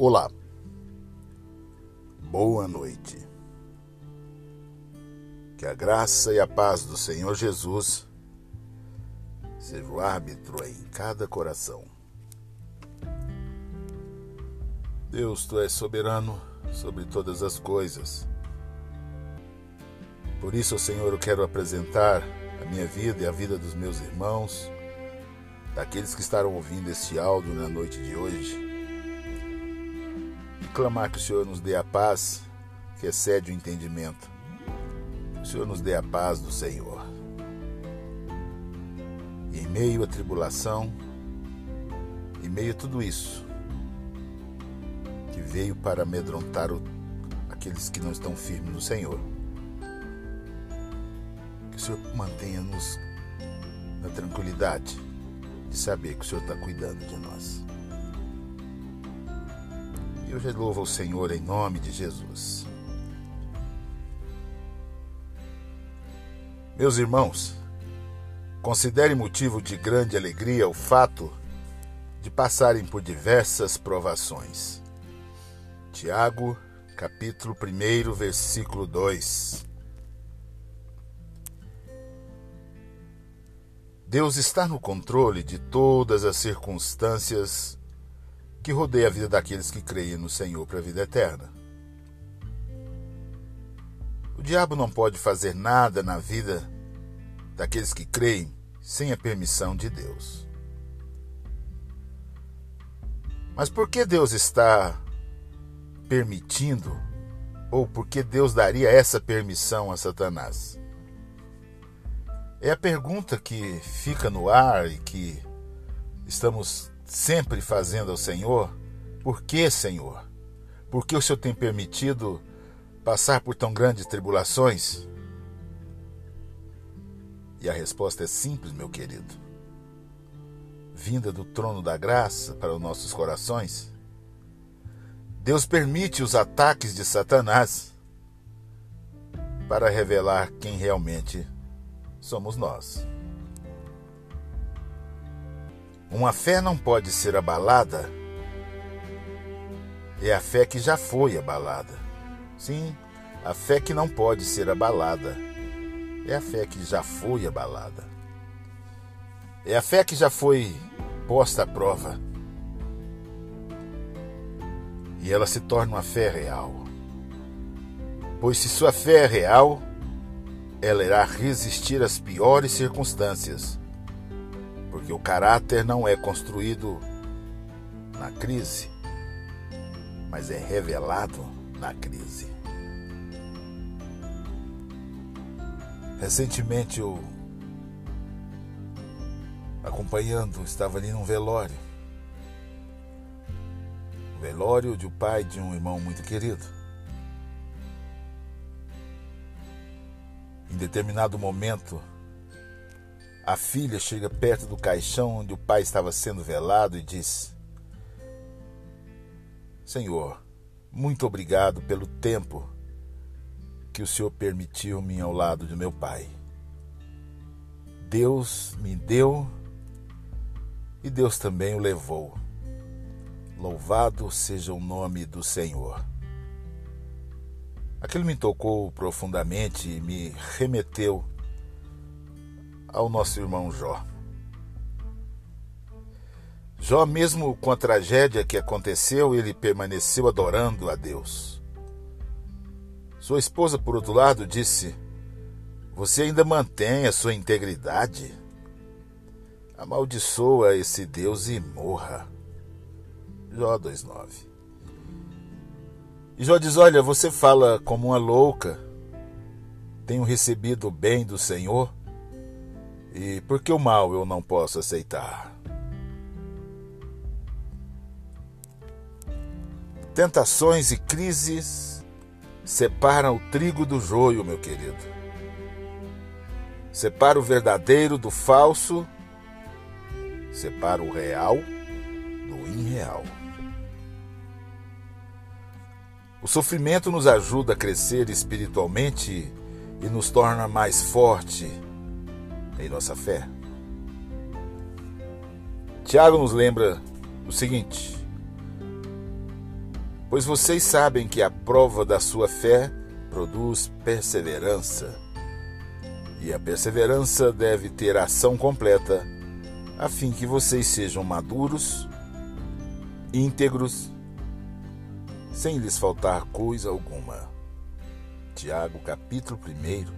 Olá, boa noite. Que a graça e a paz do Senhor Jesus seja o árbitro em cada coração. Deus, tu és soberano sobre todas as coisas. Por isso, Senhor, eu quero apresentar a minha vida e a vida dos meus irmãos, daqueles que estarão ouvindo este áudio na noite de hoje clamar que o Senhor nos dê a paz que excede o entendimento. Que o Senhor nos dê a paz do Senhor. Em meio à tribulação, em meio a tudo isso, que veio para amedrontar o, aqueles que não estão firmes no Senhor, que o Senhor mantenha-nos na tranquilidade de saber que o Senhor está cuidando de nós. Já louvo ao Senhor em nome de Jesus. Meus irmãos, considere motivo de grande alegria o fato de passarem por diversas provações. Tiago, capítulo 1, versículo 2. Deus está no controle de todas as circunstâncias que rodeia a vida daqueles que creem no Senhor para a vida eterna. O diabo não pode fazer nada na vida daqueles que creem sem a permissão de Deus. Mas por que Deus está permitindo, ou por que Deus daria essa permissão a Satanás? É a pergunta que fica no ar e que estamos sempre fazendo ao Senhor: Por que, Senhor? Por que o Senhor tem permitido passar por tão grandes tribulações? E a resposta é simples, meu querido. Vinda do trono da graça para os nossos corações, Deus permite os ataques de Satanás para revelar quem realmente somos nós. Uma fé não pode ser abalada. É a fé que já foi abalada. Sim, a fé que não pode ser abalada. É a fé que já foi abalada. É a fé que já foi posta à prova. E ela se torna uma fé real. Pois se sua fé é real, ela irá resistir às piores circunstâncias porque o caráter não é construído na crise, mas é revelado na crise. Recentemente eu acompanhando, estava ali num velório. velório de um pai de um irmão muito querido. Em determinado momento, a filha chega perto do caixão onde o pai estava sendo velado e diz: Senhor, muito obrigado pelo tempo que o Senhor permitiu-me ao lado de meu pai. Deus me deu e Deus também o levou. Louvado seja o nome do Senhor. Aquilo me tocou profundamente e me remeteu ao nosso irmão Jó. Jó, mesmo com a tragédia que aconteceu, ele permaneceu adorando a Deus. Sua esposa, por outro lado, disse: Você ainda mantém a sua integridade? Amaldiçoa esse Deus e morra. Jó 2,9. E Jó diz: Olha, você fala como uma louca. Tenho recebido o bem do Senhor e por que o mal eu não posso aceitar? Tentações e crises separam o trigo do joio, meu querido. Separa o verdadeiro do falso, separa o real do irreal. O sofrimento nos ajuda a crescer espiritualmente e nos torna mais forte em nossa fé. Tiago nos lembra o seguinte: Pois vocês sabem que a prova da sua fé produz perseverança. E a perseverança deve ter ação completa, a fim que vocês sejam maduros, íntegros, sem lhes faltar coisa alguma. Tiago, capítulo 1,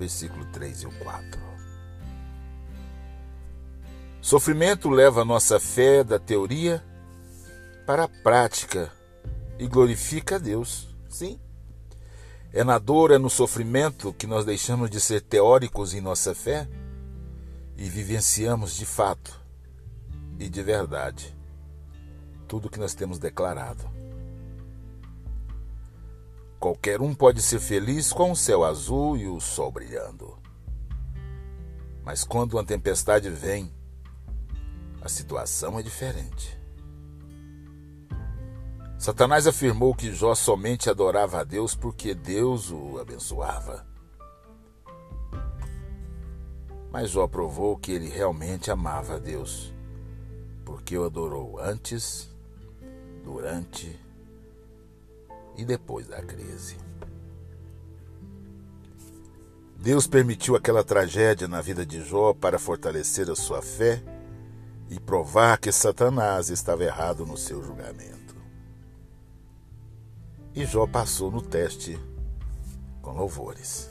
versículo 3 e 4. Sofrimento leva a nossa fé da teoria para a prática e glorifica a Deus. Sim. É na dor, é no sofrimento que nós deixamos de ser teóricos em nossa fé e vivenciamos de fato e de verdade tudo que nós temos declarado. Qualquer um pode ser feliz com o céu azul e o sol brilhando. Mas quando uma tempestade vem, a situação é diferente. Satanás afirmou que Jó somente adorava a Deus porque Deus o abençoava. Mas Jó provou que ele realmente amava a Deus, porque o adorou antes, durante e depois da crise. Deus permitiu aquela tragédia na vida de Jó para fortalecer a sua fé e provar que Satanás estava errado no seu julgamento. E Jó passou no teste com louvores.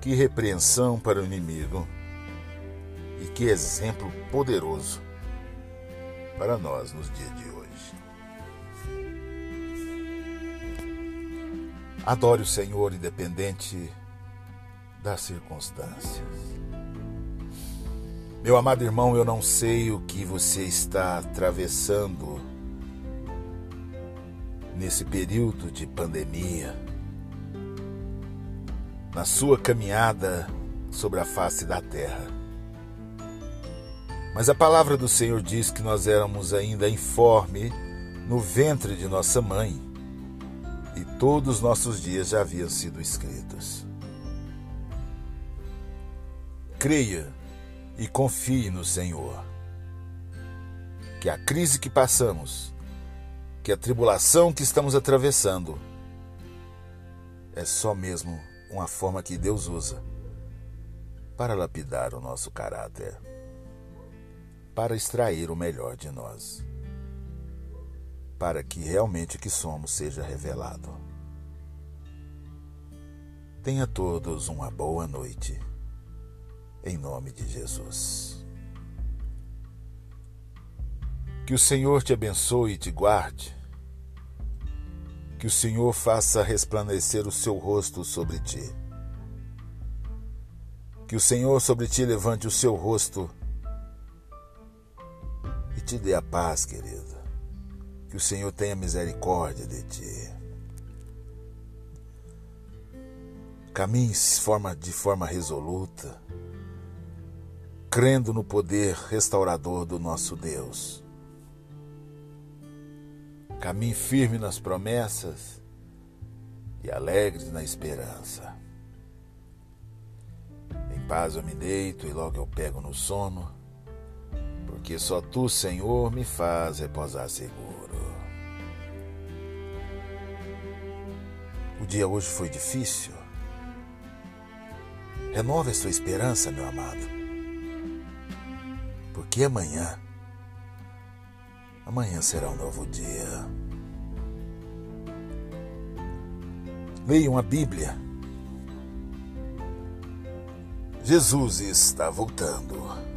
Que repreensão para o inimigo e que exemplo poderoso para nós nos dias de hoje. Adore o Senhor independente das circunstâncias. Meu amado irmão, eu não sei o que você está atravessando nesse período de pandemia, na sua caminhada sobre a face da terra. Mas a palavra do Senhor diz que nós éramos ainda informe no ventre de nossa mãe e todos os nossos dias já haviam sido escritos. Creia e confie no Senhor. Que a crise que passamos que a tribulação que estamos atravessando é só mesmo uma forma que Deus usa para lapidar o nosso caráter, para extrair o melhor de nós, para que realmente o que somos seja revelado. Tenha todos uma boa noite, em nome de Jesus. Que o Senhor te abençoe e te guarde. Que o Senhor faça resplandecer o seu rosto sobre ti. Que o Senhor sobre ti levante o seu rosto e te dê a paz, querido. Que o Senhor tenha misericórdia de ti. Caminhe de forma resoluta, crendo no poder restaurador do nosso Deus. Caminhe firme nas promessas e alegre na esperança. Em paz eu me deito e logo eu pego no sono, porque só tu, Senhor, me faz repousar seguro. O dia hoje foi difícil. Renove a sua esperança, meu amado. Porque amanhã Amanhã será um novo dia. Leiam a Bíblia. Jesus está voltando.